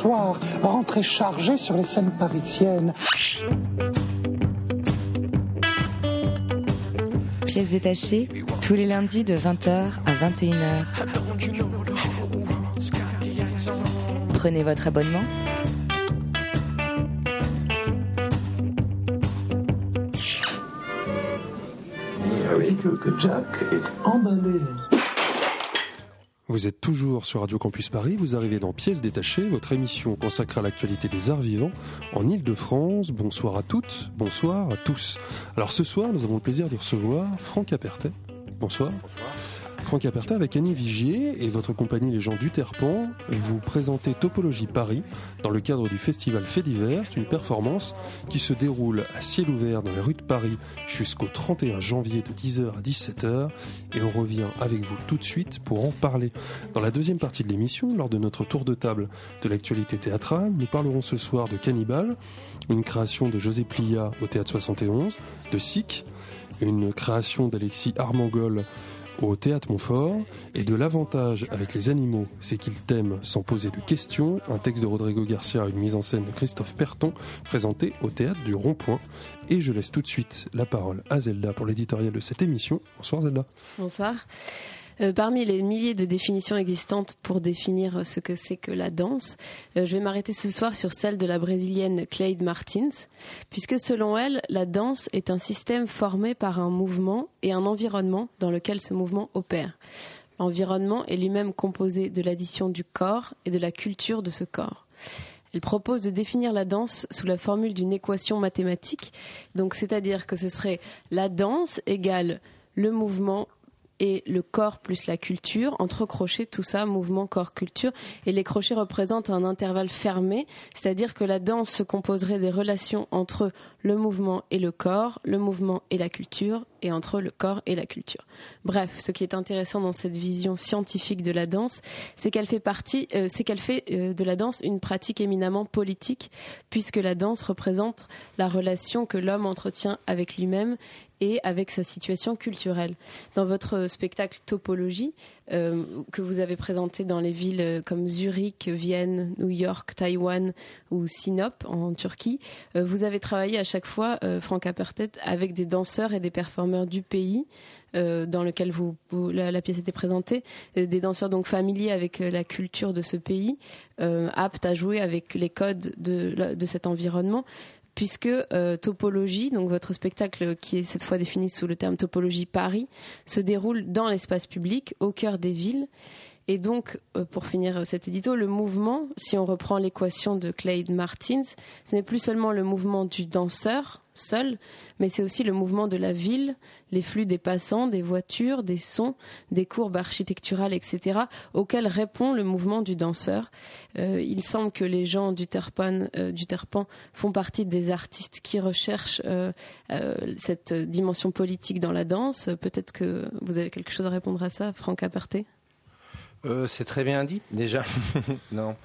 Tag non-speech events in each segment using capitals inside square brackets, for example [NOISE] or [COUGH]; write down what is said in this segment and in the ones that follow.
soir, rentrée chargée sur les scènes parisiennes. Pièces détachées, tous les lundis de 20h à 21h. Prenez votre abonnement. Oui, que, que Jack est emballé. Vous êtes toujours sur Radio Campus Paris, vous arrivez dans Pièces détachées, votre émission consacrée à l'actualité des arts vivants en Ile-de-France. Bonsoir à toutes, bonsoir à tous. Alors ce soir, nous avons le plaisir de recevoir Franck Apertet. Bonsoir. Franck Aperta avec Annie Vigier et votre compagnie Les gens du Terpan, vous présentez Topologie Paris dans le cadre du festival Fait d'hiver. C'est une performance qui se déroule à ciel ouvert dans les rues de Paris jusqu'au 31 janvier de 10h à 17h et on revient avec vous tout de suite pour en parler. Dans la deuxième partie de l'émission, lors de notre tour de table de l'actualité théâtrale, nous parlerons ce soir de Cannibal, une création de José Plia au Théâtre 71, de Sic, une création d'Alexis Armangol au Théâtre Montfort et de l'avantage avec les animaux, c'est qu'ils t'aiment sans poser de questions, un texte de Rodrigo Garcia, une mise en scène de Christophe Perton, présenté au Théâtre du Rond-Point. Et je laisse tout de suite la parole à Zelda pour l'éditorial de cette émission. Bonsoir Zelda. Bonsoir. Euh, parmi les milliers de définitions existantes pour définir ce que c'est que la danse, euh, je vais m'arrêter ce soir sur celle de la brésilienne Cleide Martins, puisque selon elle, la danse est un système formé par un mouvement et un environnement dans lequel ce mouvement opère. L'environnement est lui-même composé de l'addition du corps et de la culture de ce corps. Elle propose de définir la danse sous la formule d'une équation mathématique, donc c'est-à-dire que ce serait la danse égale le mouvement et le corps plus la culture, entre crochets, tout ça, mouvement, corps, culture. Et les crochets représentent un intervalle fermé, c'est-à-dire que la danse se composerait des relations entre le mouvement et le corps, le mouvement et la culture, et entre le corps et la culture. Bref, ce qui est intéressant dans cette vision scientifique de la danse, c'est qu'elle fait partie, euh, c'est qu'elle fait euh, de la danse une pratique éminemment politique, puisque la danse représente la relation que l'homme entretient avec lui-même et avec sa situation culturelle. Dans votre spectacle Topologie, euh, que vous avez présenté dans les villes comme Zurich, Vienne, New York, Taïwan ou Sinop en Turquie, euh, vous avez travaillé à chaque fois, euh, Franck Apertet, avec des danseurs et des performeurs du pays. Euh, dans lequel vous, la, la, pièce était présentée, des danseurs donc familiers avec la culture de ce pays, aptes à jouer avec les codes de, de cet environnement puisque euh, Topologie, donc votre spectacle qui est cette fois défini sous le terme Topologie Paris, se déroule dans l'espace public, au cœur des villes. Et donc, euh, pour finir cet édito, le mouvement, si on reprend l'équation de Clyde Martins, ce n'est plus seulement le mouvement du danseur seul, mais c'est aussi le mouvement de la ville, les flux des passants, des voitures, des sons, des courbes architecturales, etc., auxquels répond le mouvement du danseur. Euh, il semble que les gens du Terpan, euh, du Terpan font partie des artistes qui recherchent euh, euh cette dimension politique dans la danse. Peut-être que vous avez quelque chose à répondre à ça, Franck Aperté? Euh, c'est très bien dit, déjà. [LAUGHS] non.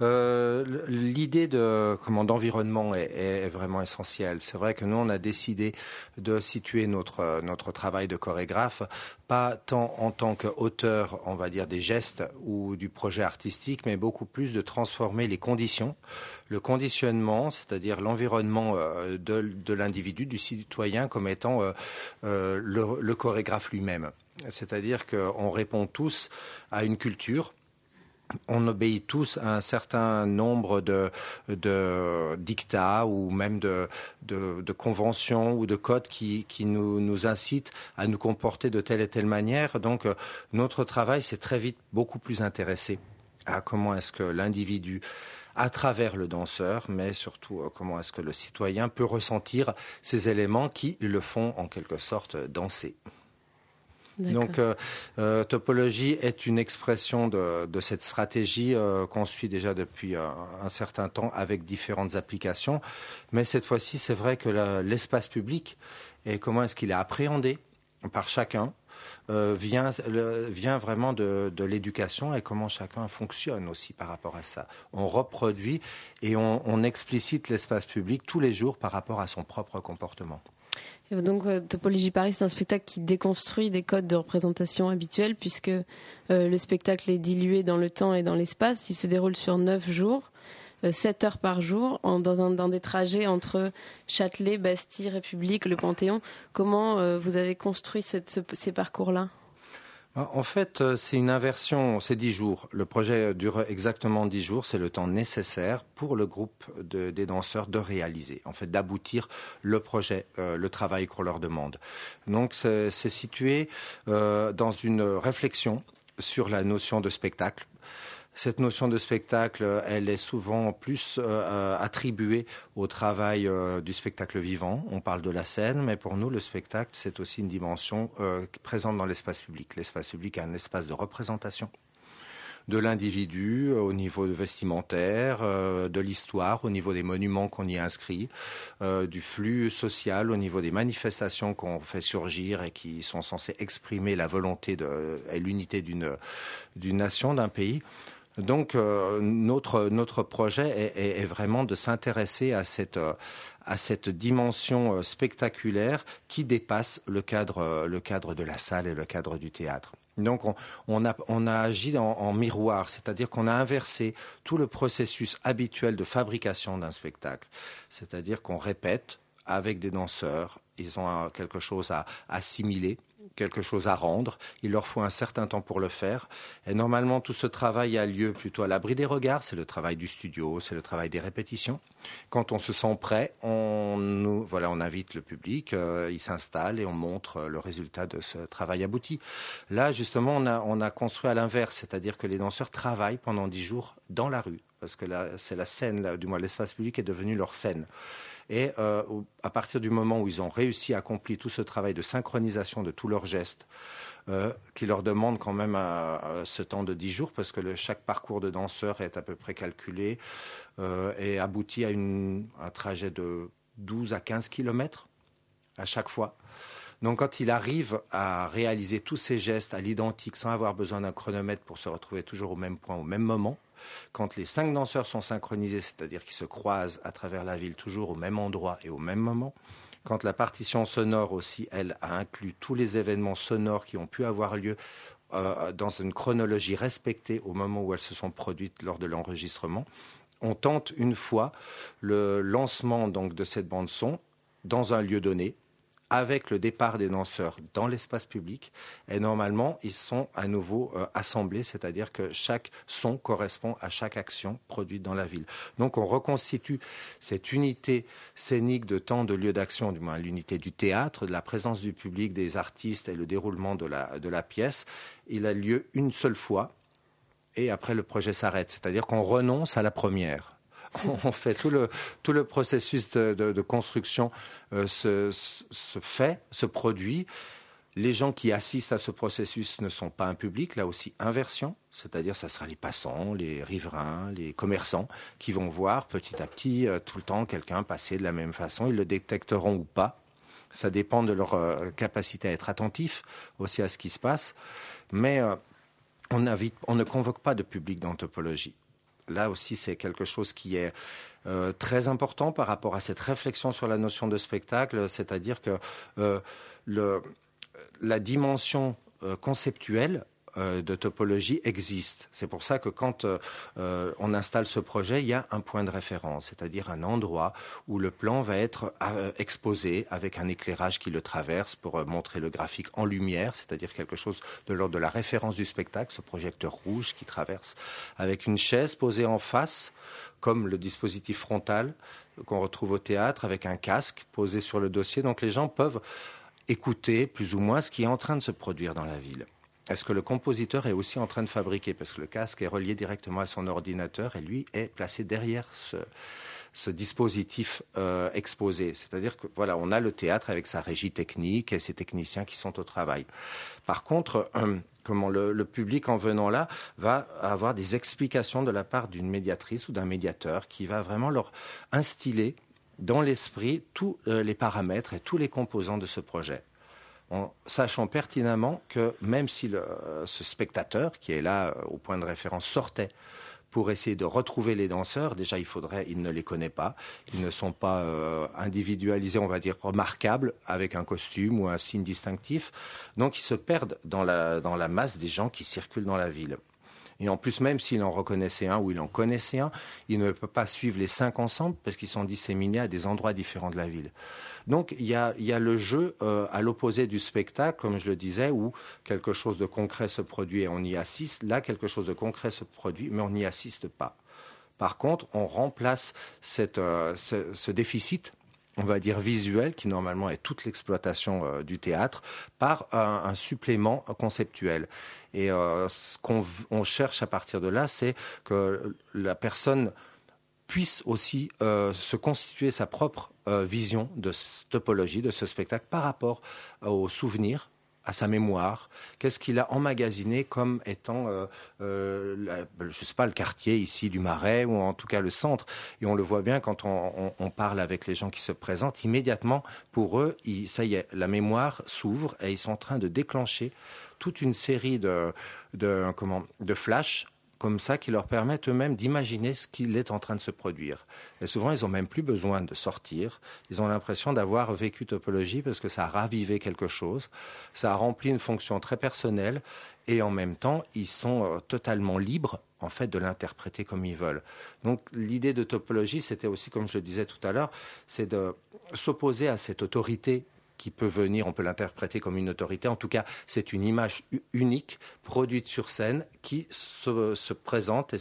Euh, L'idée de comment d'environnement est, est, vraiment essentielle. C'est vrai que nous on a décidé de situer notre notre travail de chorégraphe pas tant en tant qu'auteur, on va dire des gestes ou du projet artistique, mais beaucoup plus de transformer les conditions, le conditionnement, c'est-à-dire l'environnement euh, de, de l'individu, du citoyen, comme étant euh, euh, le, le chorégraphe lui-même. C'est-à-dire qu'on répond tous à une culture on obéit tous à un certain nombre de, de dictats ou même de, conventions ou de codes qui, nous, nous, incitent à nous comporter de telle et telle manière. Donc notre travail s'est très vite beaucoup plus intéressé à comment est-ce que l'individu à travers le danseur, mais surtout comment est-ce que le citoyen peut ressentir ces éléments qui le font en quelque sorte danser. Donc, euh, euh, topologie est une expression de, cette stratégie euh, qu'on suit déjà depuis un, certain temps avec différentes applications. Mais cette fois-ci, c'est vrai que l'espace public et comment est-ce qu'il est appréhendé par chacun vient, vraiment de, de l'éducation et comment chacun fonctionne aussi par rapport à ça. On reproduit et on, on explicite l'espace public tous les jours par rapport à son propre comportement. Donc, euh, Topologie Paris, c'est un spectacle qui déconstruit des codes de représentation habituels, puisque euh, le spectacle est dilué dans le temps et dans l'espace. Il se déroule sur neuf jours. 7 heures par jour dans, des trajets entre Châtelet, Bastille, République, le Panthéon. Comment vous avez construit ces parcours-là? En fait, euh, c'est une inversion, c'est dix jours. Le projet dure exactement dix jours, c'est le temps nécessaire pour le groupe des danseurs de réaliser, en fait, d'aboutir le projet, euh, le travail qu'on leur demande. Donc, c'est situé euh, dans une réflexion sur la notion de spectacle cette notion de spectacle, elle est souvent plus euh, attribuée au travail euh, du spectacle vivant. On parle de la scène, mais pour nous, le spectacle, c'est aussi une dimension euh, présente dans l'espace public. L'espace public est un espace de représentation de l'individu au niveau vestimentaire, de l'histoire, au niveau des monuments qu'on y inscrit, du flux social, au niveau des manifestations qu'on fait surgir et qui sont censées exprimer la volonté et l'unité d'une nation, d'un pays. Donc euh, notre, notre projet est, vraiment de s'intéresser à cette, euh, à cette dimension euh, spectaculaire qui dépasse le cadre, le cadre de la salle et le cadre du théâtre. Donc on, on, a, on a, agi en, en miroir, c'est-à-dire qu'on a inversé tout le processus habituel de fabrication d'un spectacle. C'est-à-dire qu'on répète avec des danseurs, ils ont quelque chose à assimiler quelque chose à rendre. Il leur faut un certain temps pour le faire. Et normalement, tout ce travail a lieu plutôt à l'abri des regards. C'est le travail du studio, c'est le travail des répétitions. Quand on se sent prêt, on, nous, voilà, on invite le public, euh, il s'installe et on montre le résultat de ce travail abouti. Là, justement, on a, on a construit à l'inverse, c'est-à-dire que les danseurs travaillent pendant dix jours dans la rue, parce que là, c'est la scène, du moins l'espace public est devenu leur scène. Et euh, à partir du moment où ils ont réussi à accomplir tout ce travail de synchronisation de tous leurs gestes, euh, qui leur demande quand même ce temps de 10 jours, parce que chaque parcours de danseur est à peu près calculé euh, et aboutit à un trajet de 12 à 15 kilomètres à chaque fois. Donc quand il arrive à réaliser tous ces gestes à l'identique sans avoir besoin d'un chronomètre pour se retrouver toujours au même point au même moment, quand les cinq danseurs sont synchronisés, c'est-à-dire qu'ils se croisent à travers la ville toujours au même endroit et au même moment, quand la partition sonore aussi, elle, a inclus tous les événements sonores qui ont pu avoir lieu euh, dans une chronologie respectée au moment où elles se sont produites lors de l'enregistrement, on tente une fois le lancement donc de cette bande son dans un lieu donné, avec le départ des danseurs dans l'espace public. Et normalement, ils sont à nouveau euh, assemblés, c'est-à-dire que chaque son correspond à chaque action produite dans la ville. Donc on reconstitue cette unité scénique de temps, de lieu d'action, du moins l'unité du théâtre, de la présence du public, des artistes et le déroulement de la, de la pièce. Il a lieu une seule fois et après le projet s'arrête, c'est-à-dire qu'on renonce à la première. On fait tout le, tout le processus de, construction euh, se, fait, se produit. Les gens qui assistent à ce processus ne sont pas un public, là aussi inversion, c'est-à-dire ça sera les passants, les riverains, les commerçants qui vont voir petit à petit euh, tout le temps quelqu'un passer de la même façon. Ils le détecteront ou pas. Ça dépend de leur euh, capacité à être attentif aussi à ce qui se passe. Mais on, on ne convoque pas de public d'anthropologie là aussi, c'est quelque chose qui est euh, très important par rapport à cette réflexion sur la notion de spectacle, c'est-à-dire que euh, la dimension euh, conceptuelle euh, de topologie existe. C'est pour ça que quand euh, euh, on installe ce projet, il y a un point de référence, c'est-à-dire un endroit où le plan va être exposé avec un éclairage qui le traverse pour montrer le graphique en lumière, c'est-à-dire quelque chose de l'ordre de la référence du spectacle, ce projecteur rouge qui traverse, avec une chaise posée en face, comme le dispositif frontal qu'on retrouve au théâtre, avec un casque posé sur le dossier. Donc les gens peuvent écouter plus ou moins ce qui est en train de se produire dans la ville. Est-ce que le compositeur est aussi en train de fabriquer Parce que le casque est relié directement à son ordinateur et lui est placé derrière ce, dispositif euh, exposé. C'est-à-dire que voilà, on a le théâtre avec sa régie technique et ses techniciens qui sont au travail. Par contre, euh, comment le, public en venant là va avoir des explications de la part d'une médiatrice ou d'un médiateur qui va vraiment leur instiller dans l'esprit tous euh, les paramètres et tous les composants de ce projet en sachant pertinemment que même si ce spectateur qui est là euh, au point de référence sortait pour essayer de retrouver les danseurs, déjà il faudrait, il ne les connaît pas, ils ne sont pas euh, individualisés, on va dire remarquables, avec un costume ou un signe distinctif, donc ils se perdent dans la, dans la masse des gens qui circulent dans la ville. Et en plus, même s'il en reconnaissait un ou il en connaissait un, il ne peut pas suivre les cinq ensemble parce qu'ils sont disséminés à des endroits différents de la ville. Donc il y a, le jeu euh, à l'opposé du spectacle, comme je le disais, où quelque chose de concret se produit et on y assiste. Là, quelque chose de concret se produit, mais on n'y assiste pas. Par contre, on remplace euh, ce, déficit on va dire visuel, qui normalement est toute l'exploitation euh, du théâtre, par un, supplément conceptuel. Et ce qu'on cherche à partir de là, c'est que la personne puisse aussi euh, se constituer sa propre euh, vision de topologie, de ce spectacle par rapport aux souvenirs à sa mémoire, qu'est-ce qu'il a emmagasiné comme étant, euh, je ne sais pas, le quartier ici du Marais ou en tout cas le centre. Et on le voit bien quand on, parle avec les gens qui se présentent, immédiatement pour eux, ça y est, la mémoire s'ouvre et ils sont en train de déclencher toute une série de, de, comment, de flashs comme ça qui leur permettent eux-mêmes d'imaginer ce qu'il est en train de se produire. Et souvent, ils n'ont même plus besoin de sortir. Ils ont l'impression d'avoir vécu topologie parce que ça a ravivé quelque chose, ça a rempli une fonction très personnelle et en même temps, ils sont euh, totalement libres en fait de l'interpréter comme ils veulent. Donc l'idée de topologie, c'était aussi, comme je le disais tout à l'heure, c'est de s'opposer à cette autorité qui peut venir, on peut l'interpréter comme une autorité. En tout cas, c'est une image unique, produite sur scène, qui se, présente et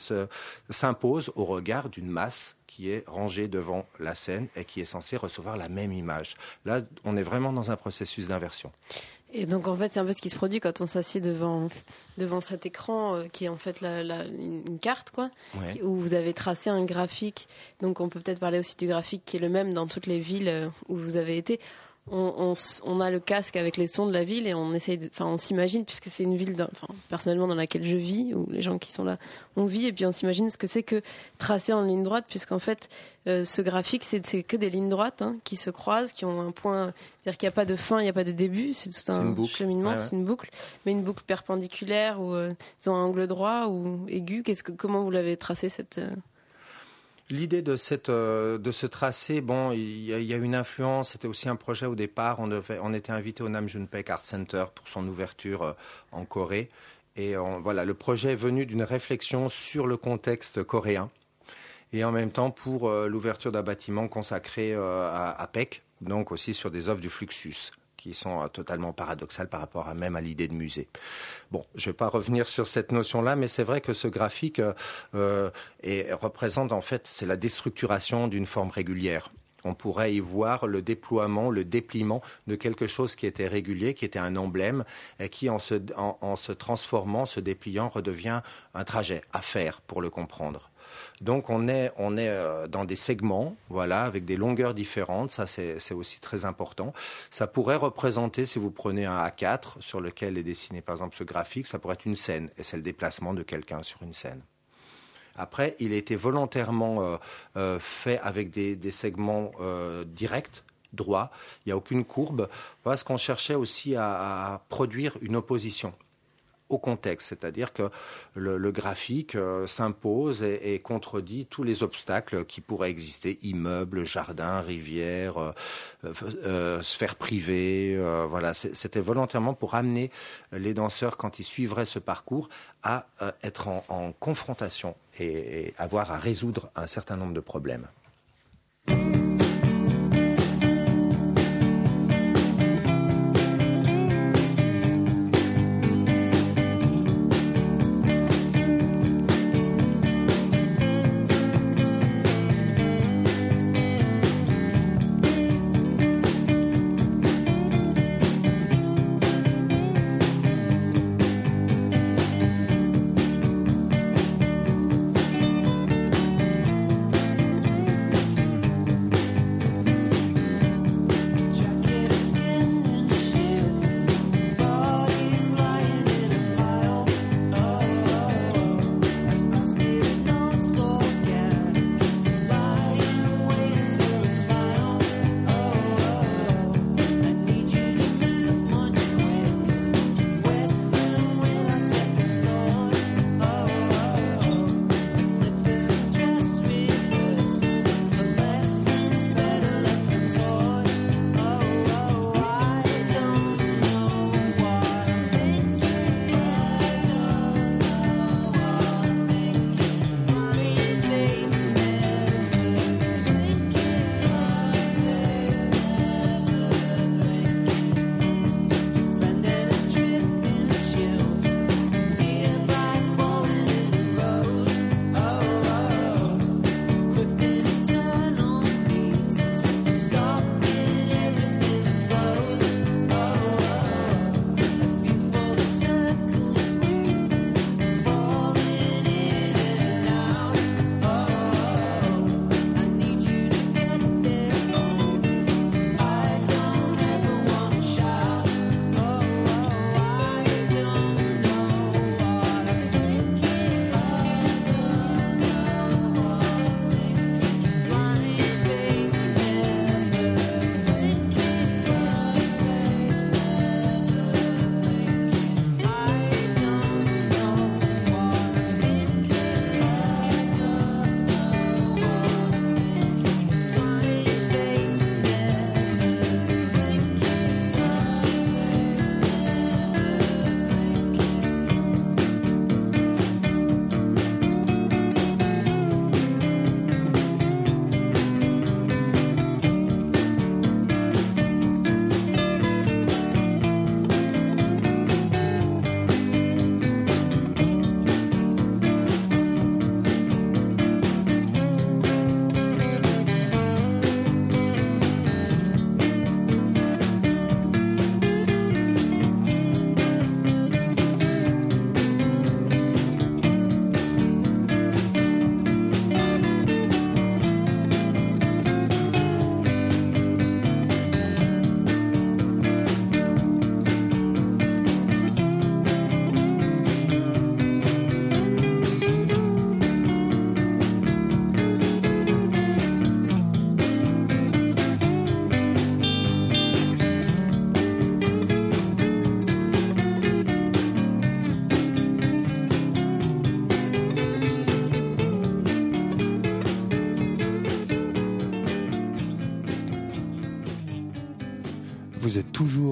s'impose au regard d'une masse qui est rangée devant la scène et qui est censée recevoir la même image. Là, on est vraiment dans un processus d'inversion. Et donc en fait, c'est un peu ce qui se produit quand on s'assied devant devant cet écran euh, qui est en fait la, une carte quoi, où vous avez tracé un graphique. Donc on peut peut-être parler aussi du graphique qui est le même dans toutes les villes euh, où vous avez été on, a le casque avec les sons de la ville et on essaye, enfin, on s'imagine puisque c'est une ville, personnellement dans laquelle je vis où les gens qui sont là, on vit et puis on s'imagine ce que c'est que tracer en ligne droite puisqu'en fait, euh, ce graphique c'est que des lignes droites hein, qui se croisent, qui ont un point, c'est-à-dire qu'il n'y a pas de fin, il n'y a pas de début, c'est tout un cheminement, c'est une boucle, mais une boucle perpendiculaire ou euh, un angle droit ou aigu. Qu'est-ce que, comment vous l'avez tracé cette euh, L'idée euh, de ce tracé, bon, il y, a, une influence. C'était aussi un projet au départ. On, était invité au Namjoon-Paek Art Center pour son ouverture euh, en Corée. Et voilà, le projet est venu d'une réflexion sur le contexte coréen et en même temps pour euh, l'ouverture d'un bâtiment consacré à, à PEC, donc aussi sur des œuvres du Fluxus qui sont euh, totalement paradoxales par rapport à même à l'idée de musée. Bon, je ne vais pas revenir sur cette notion-là, mais c'est vrai que ce graphique euh, euh, représente en fait, c'est la déstructuration d'une forme régulière on pourrait y voir le déploiement, le dépliement de quelque chose qui était régulier, qui était un emblème, et qui, en se, en se transformant, se dépliant, redevient un trajet à faire pour le comprendre. Donc on est, euh, dans des segments, voilà, avec des longueurs différentes. Ça, c'est aussi très important. Ça pourrait représenter, si vous prenez un A4 sur lequel est dessiné par exemple ce graphique, ça pourrait être une scène, et c'est le déplacement de quelqu'un sur une scène. Après, il a été volontairement euh, euh, fait avec des, segments directs, droits. Il n'y a aucune courbe, parce qu'on cherchait aussi à produire une opposition au contexte, c'est-à-dire que le, graphique euh, s'impose et, contredit tous les obstacles qui pourraient exister, immeubles, jardins, rivières, euh, euh, sphères privées. voilà, c'était volontairement pour amener les danseurs, quand ils suivraient ce parcours, à être en, confrontation et avoir à résoudre un certain nombre de problèmes.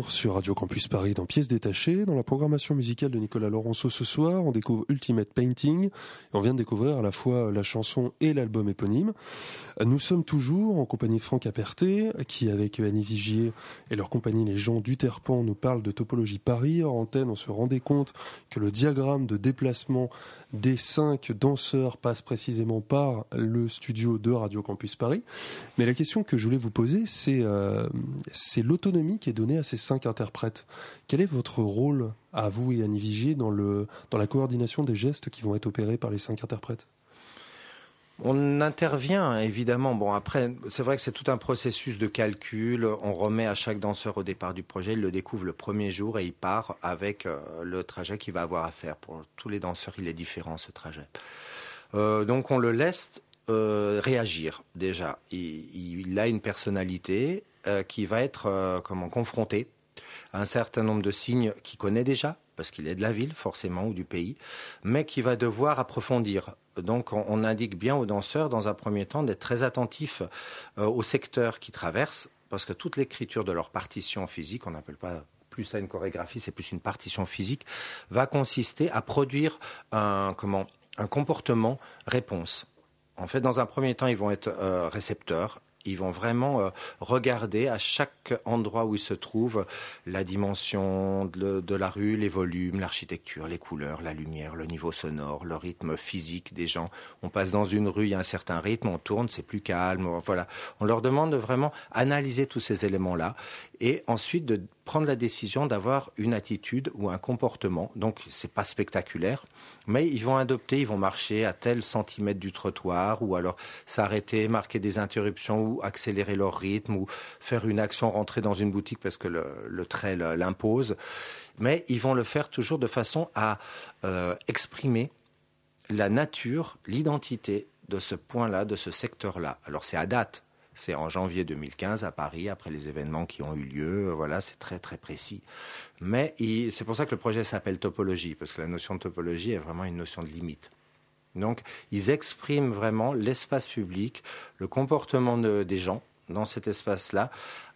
Sur Radio Campus Paris dans Pièces détachées. Dans la programmation musicale de Nicolas Laurenceau ce soir, on découvre Ultimate Painting. On vient de découvrir à la fois la chanson et l'album éponyme. Nous sommes toujours en compagnie de Franck Aperté, qui avec Annie Vigier et leur compagnie Les gens du Terpan nous parlent de topologie Paris. En antenne, on se rendait compte que le diagramme de déplacement des cinq danseurs passe précisément par le studio de Radio Campus Paris. Mais la question que je voulais vous poser, c'est euh, l'autonomie qui est donnée à ces cinq interprètes. Quel est votre rôle à vous et à Nivigier dans, le, dans la coordination des gestes qui vont être opérés par les cinq interprètes? On intervient évidemment. Bon après, c'est vrai que c'est tout un processus de calcul. On remet à chaque danseur au départ du projet, il le découvre le premier jour et il part avec euh, le trajet qu'il va avoir à faire. Pour tous les danseurs, il est différent ce trajet. Euh, donc on le laisse euh, réagir déjà. Il, a une personnalité qui va être comment confronté à un certain nombre de signes qu'il connaît déjà parce qu'il est de la ville forcément ou du pays, mais qui va devoir approfondir donc on, indique bien aux danseurs, dans un premier temps, d'être très attentifs euh, au secteur qu'ils traversent, parce que toute l'écriture de leur partition physique, on n'appelle pas plus ça une chorégraphie, c'est plus une partition physique, va consister à produire un, comment, un comportement réponse. En fait, dans un premier temps, ils vont être euh, récepteurs ils vont vraiment euh, regarder à chaque endroit où ils se trouvent la dimension de, la rue, les volumes, l'architecture, les couleurs, la lumière, le niveau sonore, le rythme physique des gens. On passe dans une rue, il y a un certain rythme, on tourne, c'est plus calme. Voilà. On leur demande de vraiment analyser tous ces éléments-là et ensuite de prendre la décision d'avoir une attitude ou un comportement. Donc, c'est pas spectaculaire, mais ils vont adopter, ils vont marcher à tel centimètre du trottoir, ou alors s'arrêter, marquer des interruptions, ou accélérer leur rythme, ou faire une action, rentrer dans une boutique parce que le, trait l'impose. Mais ils vont le faire toujours de façon à euh, exprimer la nature, l'identité de ce point-là, de ce secteur-là. Alors c'est à date, c'est en janvier 2015 à Paris, après les événements qui ont eu lieu. Voilà, c'est très très précis. Mais c'est pour ça que le projet s'appelle topologie, parce que la notion de topologie est vraiment une notion de limite. Donc, ils expriment vraiment l'espace public, le comportement des gens dans cet espace-là,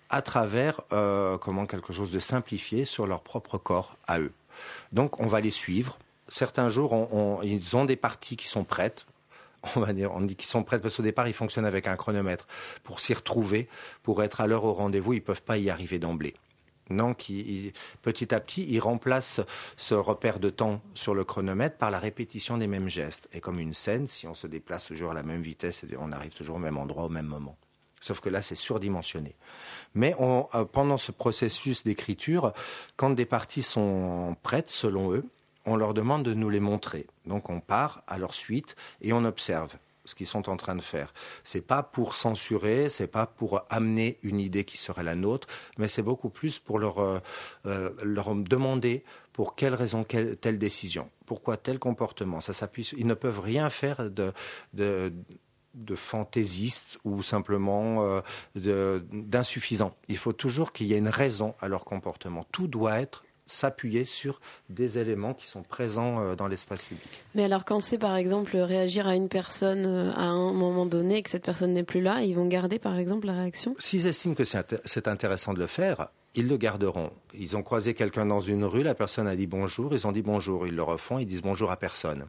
à travers euh, comment quelque chose de simplifié sur leur propre corps à eux. Donc, on va les suivre. Certains jours, ils ont des parties qui sont prêtes on va dire, on dit qu'ils sont prêts parce qu'au départ, ils fonctionnent avec un chronomètre. Pour s'y retrouver, pour être à l'heure au rendez-vous, ils ne peuvent pas y arriver d'emblée. Donc, petit à petit, ils remplacent ce repère de temps sur le chronomètre par la répétition des mêmes gestes. Et comme une scène, si on se déplace toujours à la même vitesse, on arrive toujours au même endroit, au même moment. Sauf que là, c'est surdimensionné. Mais euh, pendant ce processus d'écriture, quand des parties sont prêtes, selon eux, on leur demande de nous les montrer. Donc on part à leur suite et on observe ce qu'ils sont en train de faire. C'est pas pour censurer, c'est pas pour amener une idée qui serait la nôtre, mais c'est beaucoup plus pour leur, euh, euh, leur demander pour quelle raison telle décision, pourquoi tel comportement. Ça s'appuie. Ils ne peuvent rien faire de, de de fantaisiste ou simplement euh, d'insuffisant. Il faut toujours qu'il y ait une raison à leur comportement. Tout doit être s'appuyer sur des éléments qui sont présents euh, dans l'espace public. Mais alors quand c'est par exemple réagir à une personne euh, à un moment donné et que cette personne n'est plus là, ils vont garder par exemple la réaction? S'ils estiment que c'est intéressant de le faire, ils le garderont. Ils ont croisé quelqu'un dans une rue, la personne a dit bonjour, ils ont dit bonjour, ils le refont, ils disent bonjour à personne.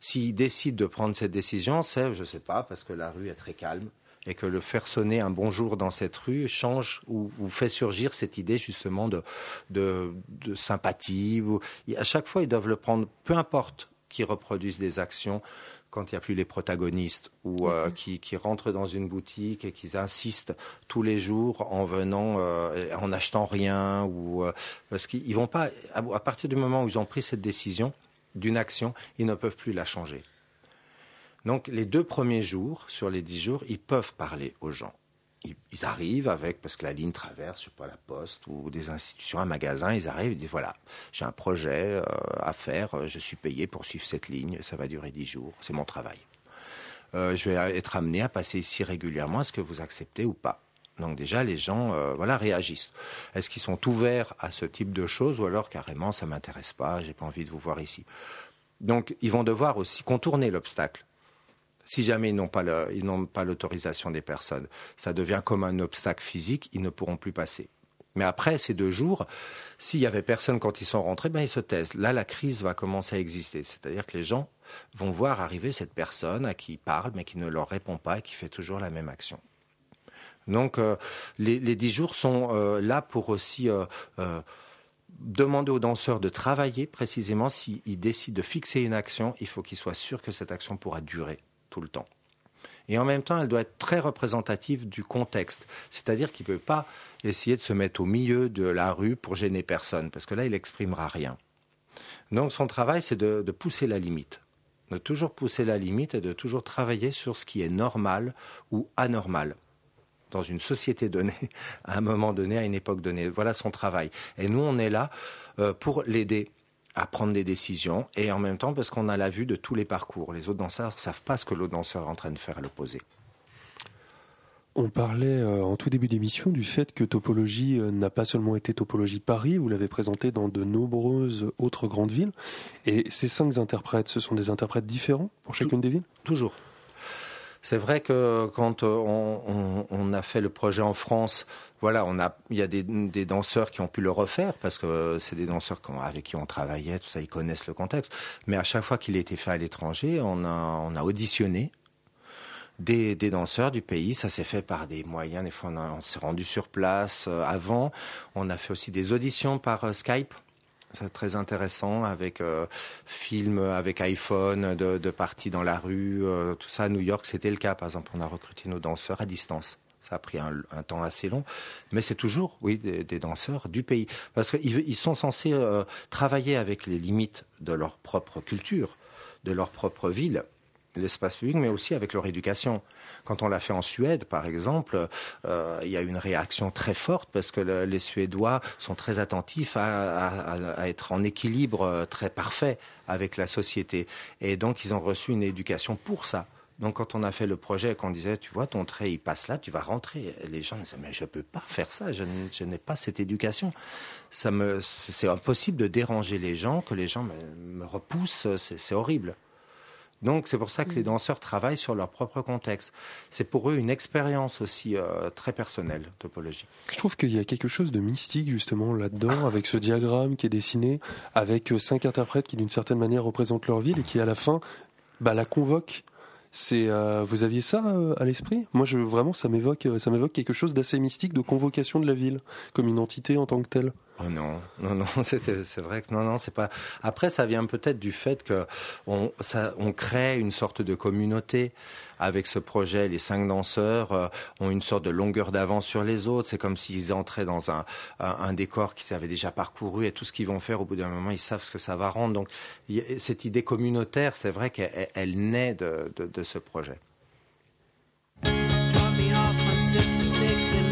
S'ils décident de prendre cette décision, c'est, je ne sais pas, parce que la rue est très calme, et que le faire sonner un bonjour dans cette rue change ou, fait surgir cette idée justement de, de, sympathie. à chaque fois, ils doivent le prendre, peu importe qu'ils reproduisent des actions quand il n'y a plus les protagonistes ou euh, mhm. qui, rentrent dans une boutique et qui insistent tous les jours en venant, euh, en n'achetant rien ou euh, parce qu'ils vont pas à partir du moment où ils ont pris cette décision d'une action, ils ne peuvent plus la changer. Donc les deux premiers jours, sur les dix jours, ils peuvent parler aux gens. Ils, arrivent avec, parce que la ligne traverse, je sais pas, la poste ou des institutions, un magasin, ils arrivent, ils disent voilà, j'ai un projet euh, à faire, je suis payé pour suivre cette ligne, ça va durer dix jours, c'est mon travail. Euh, je vais être amené à passer ici régulièrement, est-ce que vous acceptez ou pas? Donc déjà, les gens, euh, voilà, réagissent. Est-ce qu'ils sont ouverts à ce type de choses ou alors carrément, ça m'intéresse pas, j'ai pas envie de vous voir ici? Donc, ils vont devoir aussi contourner l'obstacle si jamais ils n'ont pas l'autorisation des personnes, ça devient comme un obstacle physique, ils ne pourront plus passer. Mais après ces deux jours, s'il y avait personne quand ils sont rentrés, ben ils se taisent. Là, la crise va commencer à exister. C'est-à-dire que les gens vont voir arriver cette personne à qui ils parlent, mais qui ne leur répond pas et qui fait toujours la même action. Donc, euh, les, dix jours sont euh, là pour aussi euh, demander aux danseurs de travailler précisément. S'ils décident de fixer une action, il faut qu'ils soient sûrs que cette action pourra durer tout le temps. Et en même temps, elle doit être très représentative du contexte. C'est-à-dire qu'il ne peut pas essayer de se mettre au milieu de la rue pour gêner personne, parce que là, il n'exprimera rien. Donc son travail, c'est de, pousser la limite, de toujours pousser la limite et de toujours travailler sur ce qui est normal ou anormal dans une société donnée, [LAUGHS] à un moment donné, à une époque donnée. Voilà son travail. Et nous, on est là euh, pour l'aider à prendre des décisions et en même temps parce qu'on a la vue de tous les parcours. Les autres danseurs ne savent pas ce que l'autre danseur est en train de faire à l'opposé. On parlait euh, en tout début d'émission du fait que Topologie euh, n'a pas seulement été Topologie Paris, vous l'avez présenté dans de nombreuses autres grandes villes. Et ces cinq interprètes, ce sont des interprètes différents pour chacune des villes? Toujours. C'est vrai que quand euh, on, a fait le projet en France, voilà, il y a des, danseurs qui ont pu le refaire parce que c'est des danseurs avec qui on travaillait, tout ça, ils connaissent le contexte. Mais à chaque fois qu'il a été fait à l'étranger, on a, on a auditionné des, danseurs du pays. Ça s'est fait par des moyens. Des fois, on, s'est rendu sur place euh, avant. On a fait aussi des auditions par euh, Skype. C'est très intéressant avec euh, film, avec iPhone, de, de parties dans la rue, tout ça. À New York, c'était le cas. Par exemple, on a recruté nos danseurs à distance. Ça a pris un, temps assez long, mais c'est toujours, oui, des, danseurs du pays. Parce qu'ils ils sont censés travailler avec les limites de leur propre culture, de leur propre ville l'espace public, mais aussi avec leur éducation. Quand on l'a fait en Suède, par exemple, euh, il y a eu une réaction très forte parce que les Suédois sont très attentifs à, être en équilibre euh, très parfait avec la société. Et donc, ils ont reçu une éducation pour ça. Donc, quand on a fait le projet, qu'on disait, tu vois, ton trait, il passe là, tu vas rentrer. les gens disaient, mais je ne peux pas faire ça, je, n'ai pas cette éducation. Ça me, c'est impossible de déranger les gens, que les gens me repoussent, c'est horrible. Donc c'est pour ça que les mm. danseurs travaillent sur leur propre contexte. C'est pour eux une expérience aussi euh, très personnelle, topologie. Je trouve qu'il y a quelque chose de mystique justement là-dedans, [LAUGHS] avec ce diagramme qui est dessiné, avec euh, cinq interprètes qui d'une certaine manière représentent leur ville et qui à la fin bah, la convoquent. C'est euh, vous aviez ça à l'esprit? Moi, je vraiment, ça m'évoque, ça m'évoque quelque chose d'assez mystique de convocation de la ville comme une entité en tant que telle. Oh non, non, non, [LAUGHS] c'est vrai que non, non, c'est pas. Après, ça vient peut-être du fait que on, crée une sorte de communauté avec ce projet. Les cinq danseurs euh, ont une sorte de longueur d'avance sur les autres. C'est comme s'ils entraient dans un, décor qu'ils avaient déjà parcouru et tout ce qu'ils vont faire au bout d'un moment, ils savent ce que ça va rendre. Donc, cette idée communautaire, c'est vrai qu'elle naît de, ce projet. Drop me off on 66.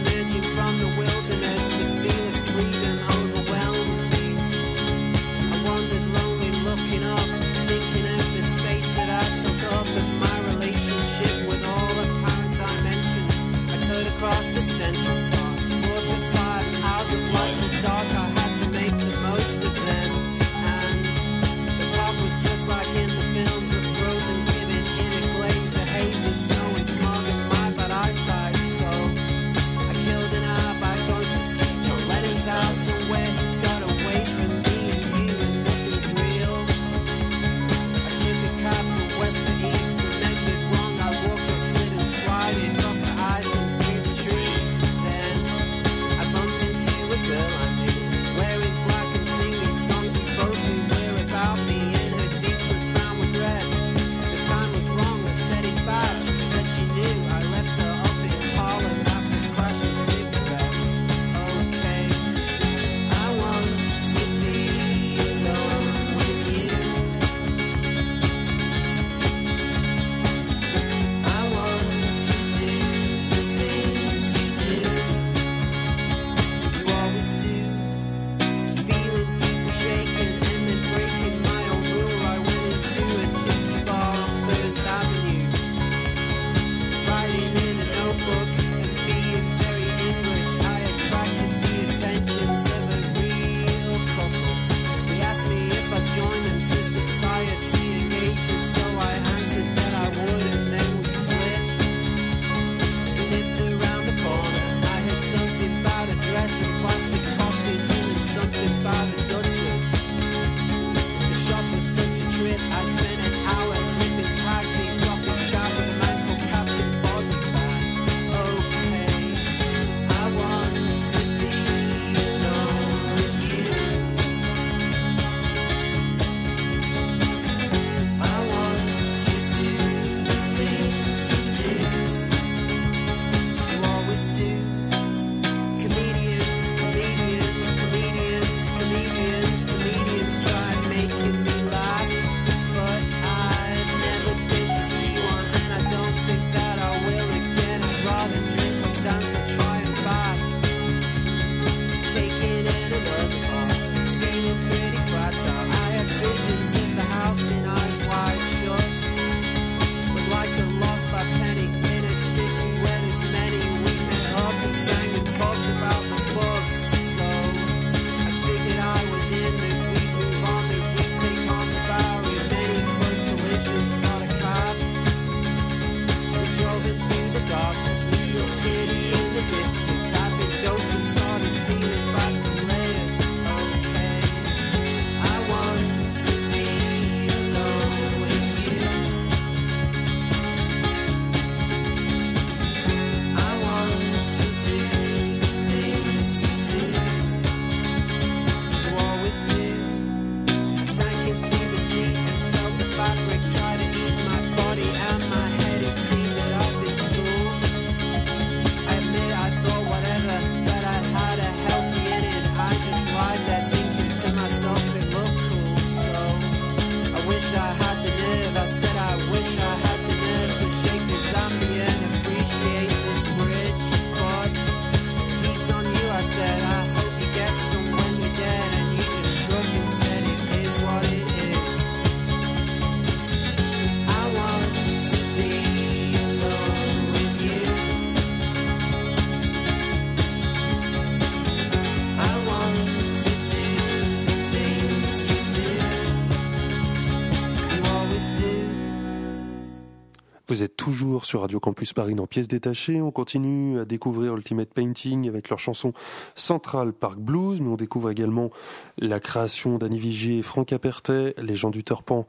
Sur Radio Campus Paris dans Pièces détachées. On continue à découvrir Ultimate Painting avec leur chanson Central Park Blues, mais on découvre également la création d'Annie Vigier et Franck Apertet, les gens du Turpan.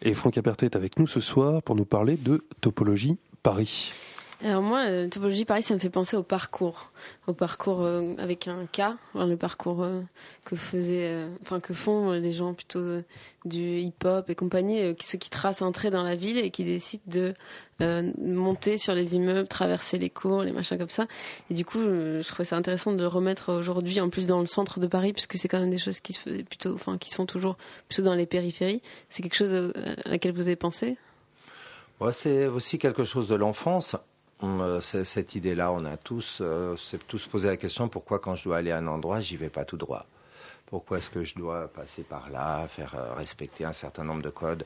Et Franck Apertet est avec nous ce soir pour nous parler de Topologie Paris. Alors moi, euh, Topologie Paris, ça me fait penser au parcours, au parcours euh, avec un K, le parcours euh, que faisaient, enfin que font les gens plutôt du hip-hop et compagnie, ceux qui tracent un trait dans la ville et qui décident de monter sur les immeubles, traverser les cours, les machins comme ça. Et du coup, je trouvais ça intéressant de le remettre aujourd'hui, en plus dans le centre de Paris, puisque c'est quand même des choses qui se faisaient plutôt, enfin qui se font toujours plutôt dans les périphéries. C'est quelque chose à laquelle vous avez pensé? C'est aussi quelque chose de l'enfance. Euh, cette idée-là, on a tous, euh, tous posé la question pourquoi quand je dois aller à un endroit, j'y vais pas tout droit? Pourquoi est-ce que je dois passer par là, faire euh, respecter un certain nombre de codes?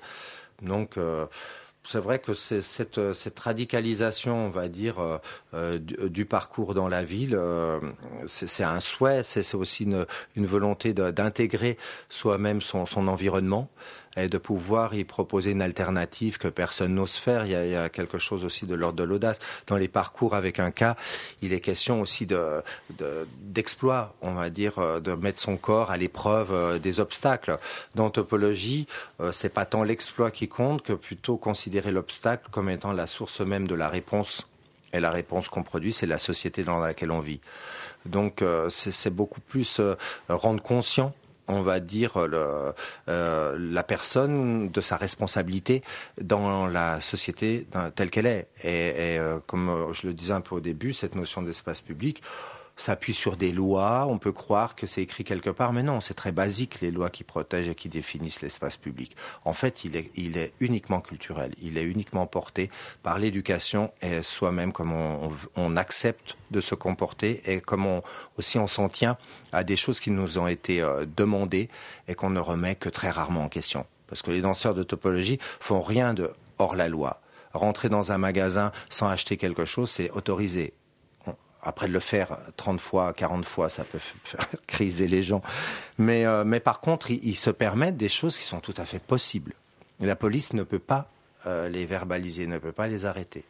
Donc c'est vrai que cette, radicalisation, on va dire, du, parcours dans la ville, c'est un souhait, c'est aussi une, volonté d'intégrer soi-même son, environnement et de pouvoir y proposer une alternative que personne n'ose faire. Il y, a, quelque chose aussi de l'ordre de l'audace. Dans les parcours avec un cas, il est question aussi de, d'exploit, on va dire, euh, de mettre son corps à l'épreuve euh, des obstacles. Dans topologie, euh, c'est pas tant l'exploit qui compte que plutôt considérer l'obstacle comme étant la source même de la réponse. Et la réponse qu'on produit, c'est la société dans laquelle on vit. Donc c'est beaucoup plus rendre conscient on va dire, le, euh, la personne de sa responsabilité dans la société telle qu'elle est. Et, euh, comme je le disais un peu au début, cette notion d'espace public, s'appuie sur des lois. On peut croire que c'est écrit quelque part, mais non, c'est très basique les lois qui protègent et qui définissent l'espace public. En fait, il est, il est uniquement culturel. Il est uniquement porté par l'éducation et soi-même, comme on, on, accepte de se comporter et comme on, aussi on s'en tient à des choses qui nous ont été euh, demandées et qu'on ne remet que très rarement en question. Parce que les danseurs de topologie font rien de hors la loi. Rentrer dans un magasin sans acheter quelque chose, c'est autorisé. Après de le faire 30 fois, 40 fois, ça peut faire [LAUGHS] criser les gens. Mais, euh, mais par contre, ils, se permettent des choses qui sont tout à fait possibles. la police ne peut pas euh, les verbaliser, ne peut pas les arrêter.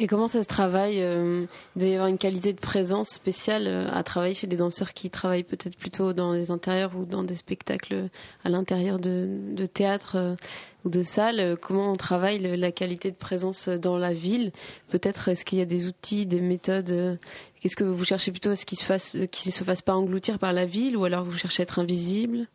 Et comment ça se travaille euh, Il doit y avoir une qualité de présence spéciale à travailler chez des danseurs qui travaillent peut-être plutôt dans les intérieurs ou dans des spectacles à l'intérieur de, de théâtre ou de salles. Comment on travaille la qualité de présence dans la ville? Peut-être est-ce qu'il y a des outils, des méthodes Qu'est-ce que vous cherchez plutôt? À ce qu'il se fasse, qu'il se fasse pas engloutir par la ville, ou alors vous cherchez à être invisible?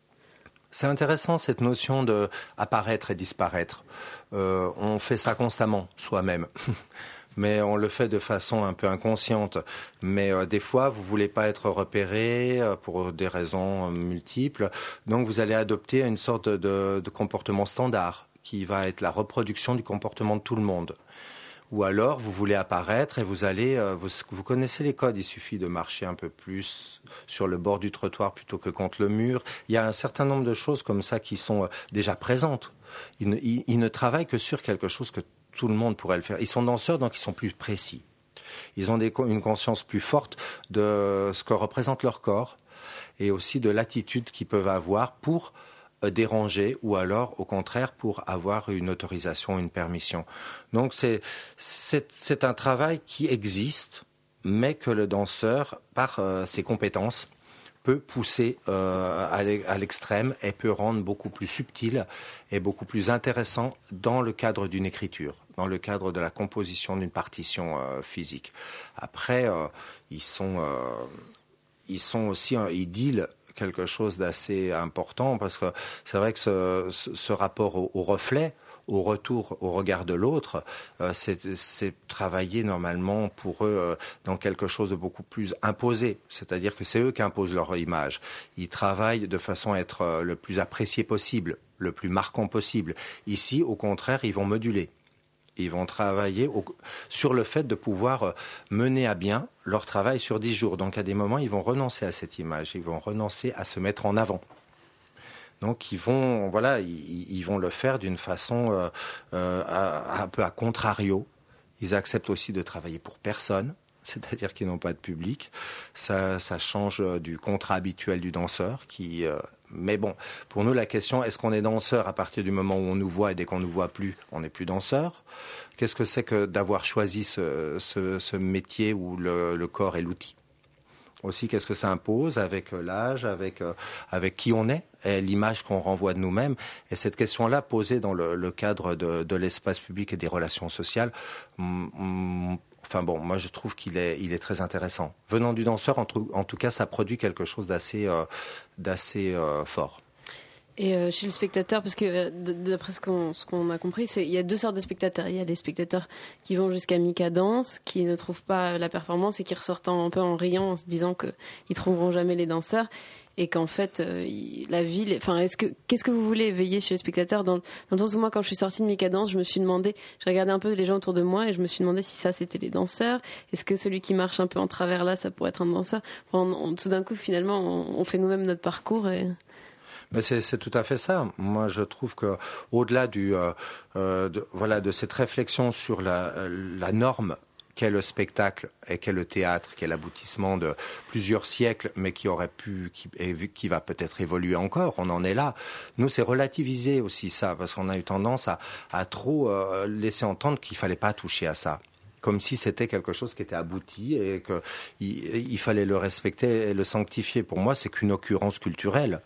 C'est intéressant cette notion de apparaître et disparaître. Euh, on fait ça constamment soi-même. [LAUGHS] mais on le fait de façon un peu inconsciente. Mais euh, des fois, vous voulez pas être repéré euh, pour des raisons euh, multiples, donc vous allez adopter une sorte de, comportement standard qui va être la reproduction du comportement de tout le monde ou alors vous voulez apparaître et vous allez, vous, connaissez les codes, il suffit de marcher un peu plus sur le bord du trottoir plutôt que contre le mur. Il y a un certain nombre de choses comme ça qui sont déjà présentes. Ils il ne travaillent que sur quelque chose que tout le monde pourrait le faire. Ils sont danseurs, donc ils sont plus précis. Ils ont une conscience plus forte de ce que représente leur corps et aussi de l'attitude qu'ils peuvent avoir pour euh, déranger ou alors au contraire pour avoir une autorisation, une permission. Donc c'est un travail qui existe, mais que le danseur, par euh, ses compétences, peut pousser euh, à l'extrême et peut rendre beaucoup plus subtil et beaucoup plus intéressant dans le cadre d'une écriture, dans le cadre de la composition d'une partition euh, physique. Après, euh, ils sont ils sont aussi ils deal quelque chose d'assez important parce que c'est vrai que ce, rapport au, reflet, au retour, au regard de l'autre, euh, c'est travailler normalement pour eux euh, dans quelque chose de beaucoup plus imposé. C'est-à-dire que c'est eux qui imposent leur image. Ils travaillent de façon à être euh, le plus apprécié possible, le plus marquant possible. Ici, au contraire, ils vont moduler. Ils vont travailler sur le fait de pouvoir mener à bien leur travail sur dix jours. Donc à des moments, ils vont renoncer à cette image, ils vont renoncer à se mettre en avant. Donc ils vont, voilà, ils, vont le faire d'une façon euh, euh, un peu à contrario. Ils acceptent aussi de travailler pour personne, [LAUGHS] c'est-à-dire qu'ils n'ont pas de public. Ça, ça change euh, du contrat habituel du danseur. Qui, mais bon, pour nous, la question est-ce qu'on est danseur à partir du moment où on nous voit et dès qu'on nous voit plus, on n'est plus danseur? Qu'est-ce que c'est que d'avoir choisi ce, ce, ce, métier où le, le corps est l'outil? Aussi qu'est-ce que ça impose avec euh, l'âge, avec euh, avec qui on est, et l'image qu'on renvoie de nous-mêmes? Et cette question-là posée dans le, cadre de, de l'espace public et des relations sociales, enfin bon, moi je trouve qu'il est il est très intéressant. Venant du danseur, en, tout cas, ça produit quelque chose d'assez euh, d'assez fort. Et euh, chez le spectateur, parce que euh, d'après ce qu'on a compris, il y a deux sortes de spectateurs. Il y a les spectateurs qui vont jusqu'à Mika Danse, qui ne trouvent pas la performance et qui ressortent un peu en riant, en se disant qu'ils trouveront jamais les danseurs. Et qu'en fait euh, la ville enfin est-ce que qu'est-ce que vous voulez éveiller chez le spectateur dans, le sens où moi quand je suis sortie de Mika Danse je me suis demandé je regardais un peu les gens autour de moi et je me suis demandé si ça c'était les danseurs. Est-ce que celui qui marche un peu en travers là ça pourrait être un danseur? Tout d'un coup finalement on, fait nous-mêmes notre parcours mais c'est tout à fait ça. Moi, je trouve que au-delà euh, euh, de, voilà de cette réflexion sur la, norme qu'est le spectacle et qu'est le théâtre, qui est l'aboutissement de plusieurs siècles, mais qui aurait pu, qui, va peut-être évoluer encore. On en est là. Nous, c'est relativiser aussi ça, parce qu'on a eu tendance à, trop euh, laisser entendre qu'il fallait pas toucher à ça comme si c'était quelque chose qui était abouti et qu'il il fallait le respecter et le sanctifier. Pour moi, c'est qu'une occurrence culturelle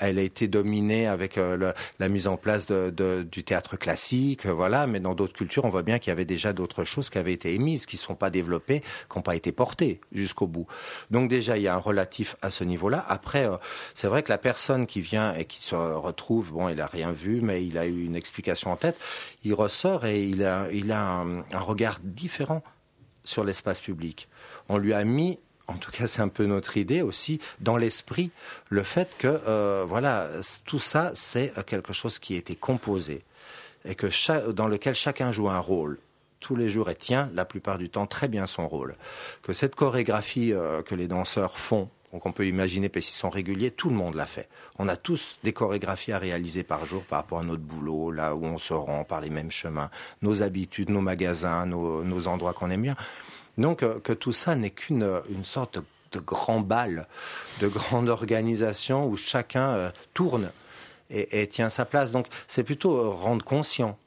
elle a été dominée avec euh, la mise en place du théâtre classique, voilà. Mais dans d'autres cultures, on voit bien qu'il y avait déjà d'autres choses qui avaient été émises, qui ne sont pas développées, qui n'ont pas été portées jusqu'au bout. Donc déjà, il y a un relatif à ce niveau-là. Après, euh, c'est vrai que la personne qui vient et qui se retrouve, bon, il a rien vu, mais il a eu une explication en tête. Il ressort et il a, un regard différent sur l'espace public. On lui a mis en tout cas c'est un peu notre idée aussi, dans l'esprit, le fait que euh, voilà tout ça c'est quelque chose qui a été composé et que dans lequel chacun joue un rôle tous les jours et tient la plupart du temps très bien son rôle. Que cette chorégraphie euh, que les danseurs font, donc on peut imaginer parce qu'ils sont réguliers, tout le monde l'a fait. On a tous des chorégraphies à réaliser par jour par rapport à notre boulot, là où on se rend par les mêmes chemins, nos habitudes, nos magasins, nos, nos endroits qu'on aime bien. Donc euh, que tout ça n'est qu'une euh, une sorte de, grand bal, de grande organisation où chacun euh, tourne et, tient sa place. Donc c'est plutôt rendre conscient.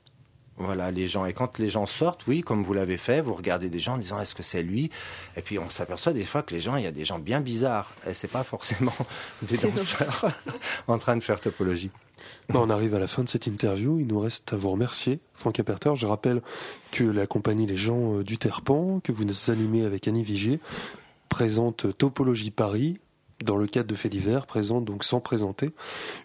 Voilà, les gens. Et quand les gens sortent, oui, comme vous l'avez fait, vous regardez des gens en disant est-ce que c'est lui? Et puis on s'aperçoit des fois que les gens, il y a des gens bien bizarres. Et c'est pas forcément [LAUGHS] des danseurs [LAUGHS] en train de faire topologie. Bah, on arrive à la fin de cette interview. Il nous reste à vous remercier, Franck Aperter. Je rappelle que la compagnie Les gens euh, du Terpan, que vous nous animez avec Annie Vigier, présente Topologie Paris dans le cadre de Faits divers, présente donc sans présenter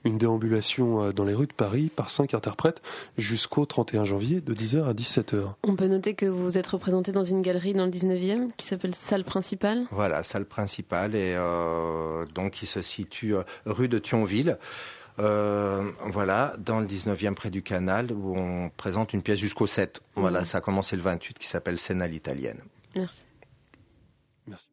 une déambulation euh, dans les rues de Paris par cinq interprètes jusqu'au 31 janvier de 10h à 17h. On peut noter que vous êtes représenté dans une galerie dans le 19e qui s'appelle Salle Principale. Voilà, Salle Principale et euh, donc qui se situe rue de Thionville. Euh, voilà, dans le 19e près du canal, où on présente une pièce jusqu'au 7. Voilà, mhm. ça a commencé le 28 qui s'appelle Scène à l'italienne. Merci. Merci.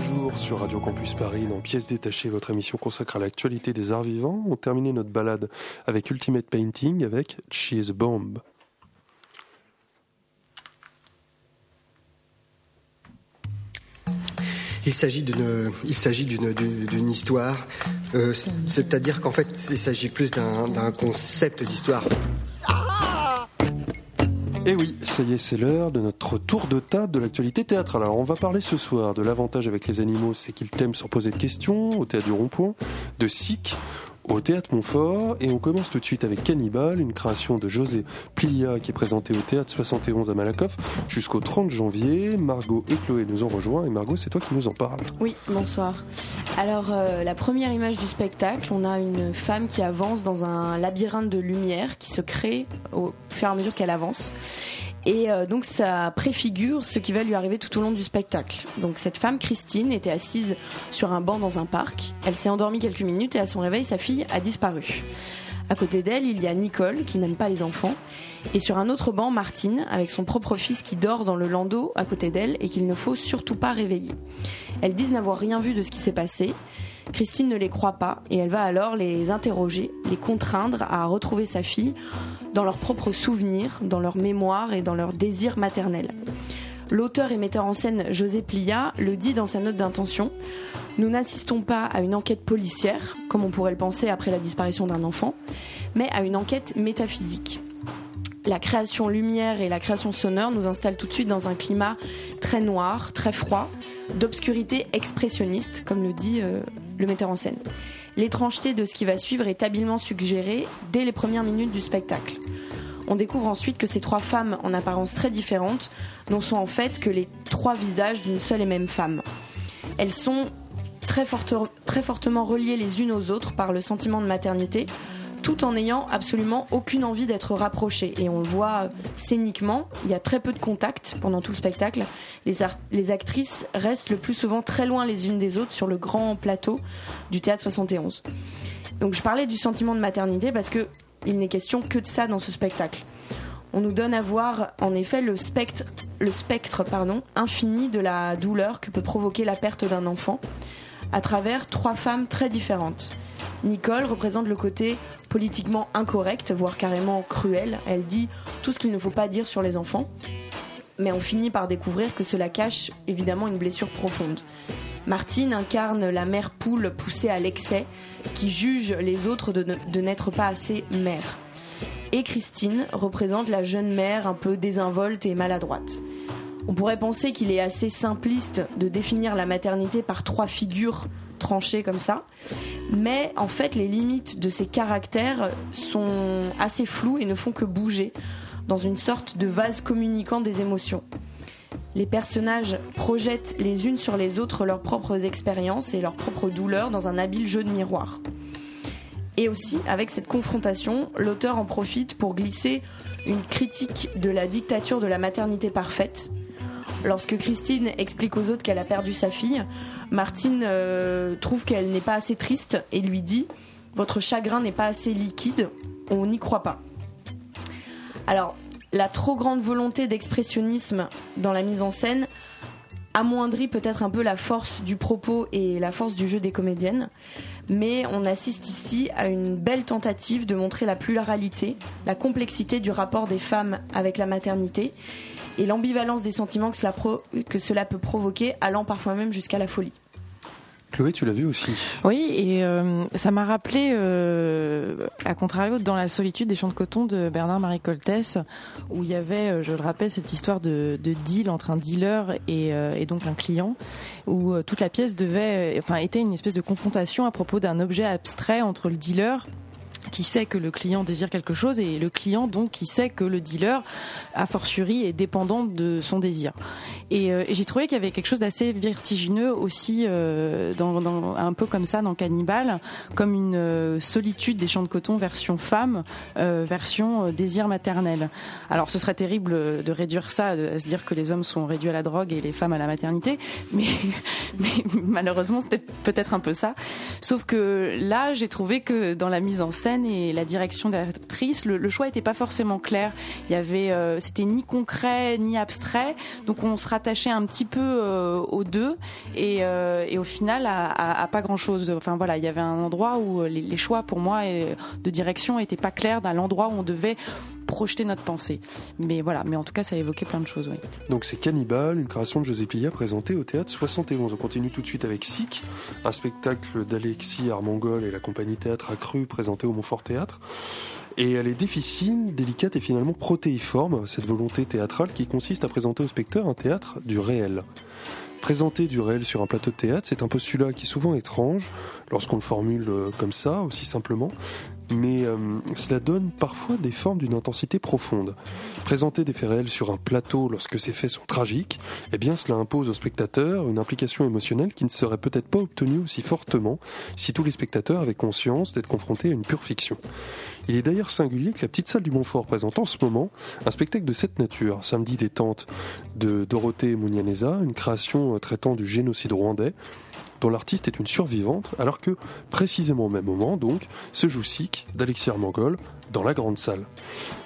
Toujours sur Radio Campus Paris dans Pièces détachées, votre émission consacrée à l'actualité des arts vivants. On terminait notre balade avec Ultimate Painting avec Cheese Bomb. Il s'agit d'une, il s'agit d'une, d'une histoire. Euh, c'est-à-dire qu'en fait, il s'agit plus d'un, d'un concept d'histoire. Et eh oui, ça y est, c'est l'heure de notre tour de table de l'actualité théâtre. Alors, on va parler ce soir de l'avantage avec les animaux, c'est qu'ils t'aiment sans poser de questions, au théâtre du rond-point, de SIC, au Théâtre Montfort et on commence tout de suite avec Cannibal, une création de José Plia qui est présentée au Théâtre 71 à Malakoff jusqu'au 30 janvier. Margot et Chloé nous ont rejoints et Margot c'est toi qui nous en parle. Oui, bonsoir. Alors euh, la première image du spectacle, on a une femme qui avance dans un labyrinthe de lumière qui se crée au fur et à mesure qu'elle avance. Et euh, donc ça préfigure ce qui va lui arriver tout au long du spectacle. Donc cette femme, Christine, était assise sur un banc dans un parc. Elle s'est endormie quelques minutes et à son réveil, sa fille a disparu. À côté d'elle, il y a Nicole, qui n'aime pas les enfants. Et sur un autre banc, Martine, avec son propre fils qui dort dans le landau à côté d'elle et qu'il ne faut surtout pas réveiller. Elles disent n'avoir rien vu de ce qui s'est passé. Christine ne les croit pas et elle va alors les interroger, les contraindre à retrouver sa fille dans leurs propres souvenirs, dans leur mémoire et dans leur désir maternel. L'auteur et metteur en scène José Plia le dit dans sa note d'intention. Nous n'assistons pas à une enquête policière, comme on pourrait le penser après la disparition d'un enfant, mais à une enquête métaphysique. La création lumière et la création sonore nous installent tout de suite dans un climat très noir, très froid, d'obscurité expressionniste, comme le dit euh, le metteur en scène. L'étrangeté de ce qui va suivre est habilement suggérée dès les premières minutes du spectacle. On découvre ensuite que ces trois femmes, en apparence très différentes, n'en sont en fait que les trois visages d'une seule et même femme. Elles sont très, très fortement reliées les unes aux autres par le sentiment de maternité, tout en n'ayant absolument aucune envie d'être rapprochées. Et on le voit scéniquement, il y a très peu de contact pendant tout le spectacle. Les, les actrices restent le plus souvent très loin les unes des autres sur le grand plateau du théâtre 71. Donc je parlais du sentiment de maternité parce que il n'est question que de ça dans ce spectacle. On nous donne à voir en effet le spectre, le spectre pardon, infini de la douleur que peut provoquer la perte d'un enfant à travers trois femmes très différentes. Nicole représente le côté politiquement incorrect, voire carrément cruel. Elle dit tout ce qu'il ne faut pas dire sur les enfants. Mais on finit par découvrir que cela cache évidemment une blessure profonde. Martine incarne la mère poule poussée à l'excès, qui juge les autres de n'être pas assez mère. Et Christine représente la jeune mère un peu désinvolte et maladroite. On pourrait penser qu'il est assez simpliste de définir la maternité par trois figures tranchées comme ça, mais en fait les limites de ces caractères sont assez floues et ne font que bouger dans une sorte de vase communicant des émotions. Les personnages projettent les unes sur les autres leurs propres expériences et leurs propres douleurs dans un habile jeu de miroir. Et aussi, avec cette confrontation, l'auteur en profite pour glisser une critique de la dictature de la maternité parfaite. Lorsque Christine explique aux autres qu'elle a perdu sa fille, Martine euh, trouve qu'elle n'est pas assez triste et lui dit Votre chagrin n'est pas assez liquide, on n'y croit pas. Alors, la trop grande volonté d'expressionnisme dans la mise en scène amoindrit peut-être un peu la force du propos et la force du jeu des comédiennes, mais on assiste ici à une belle tentative de montrer la pluralité, la complexité du rapport des femmes avec la maternité et l'ambivalence des sentiments que cela, que cela peut provoquer, allant parfois même jusqu'à la folie. Chloé, tu l'as vu aussi. Oui, et euh, ça m'a rappelé, euh, à contrario, dans la solitude des champs de coton de Bernard-Marie Coltès, où il y avait, euh, je le rappelle, cette histoire de, de deal entre un dealer et, donc un client, où toute la pièce était une espèce de confrontation à propos d'un objet abstrait entre le dealer qui sait que le client désire quelque chose et le client donc qui sait que le dealer a fortiori est dépendant de son désir. Et, euh, j'ai trouvé qu'il y avait quelque chose d'assez vertigineux aussi euh, un peu comme ça dans Cannibal, comme une euh, solitude des champs de coton version femme, version désir maternel. Alors ce serait terrible de réduire ça à se dire que les hommes sont réduits à la drogue et les femmes à la maternité, [LAUGHS] mais, mais malheureusement c'était peut-être un peu ça. Sauf que là j'ai trouvé que dans la mise en scène et la direction d'actrice, le, choix n'était pas forcément clair. Il y avait, euh, c'était ni concret ni abstrait, donc on se rattachait un petit peu euh, aux deux et, et, au final à, pas grand chose. Enfin voilà, il y avait un endroit où les, les choix pour moi de direction n'étaient pas clairs, dans l'endroit où on devait projeter notre pensée. Mais voilà, mais en tout cas, ça évoquait plein de choses. Donc c'est Cannibal, une création de José Plia présentée au théâtre 71. On continue tout de suite avec Sick, un spectacle d'Alexis Armangol et la compagnie Théâtre Accru présenté au Montfort Théâtre. Et elle est difficile, délicate et finalement protéiforme, cette volonté théâtrale qui consiste à présenter au spectateur un théâtre du réel. Présenter du réel sur un plateau de théâtre, c'est un postulat qui est souvent étrange lorsqu'on le formule euh, comme ça, aussi simplement, mais euh, cela donne parfois des formes d'une intensité profonde. Présenter des faits réels sur un plateau lorsque ces faits sont tragiques, eh bien cela impose au spectateur une implication émotionnelle qui ne serait peut-être pas obtenue aussi fortement si tous les spectateurs avaient conscience d'être confrontés à une pure fiction. Il est d'ailleurs singulier que la petite salle du Montfort présente en ce moment un spectacle de cette nature, samedi détente de Dorothée Mounianeza, une création traitant du génocide rwandais, dont l'artiste est une survivante, alors que, précisément au même moment, donc, se joue Sick d'Alexis Armangol dans la grande salle.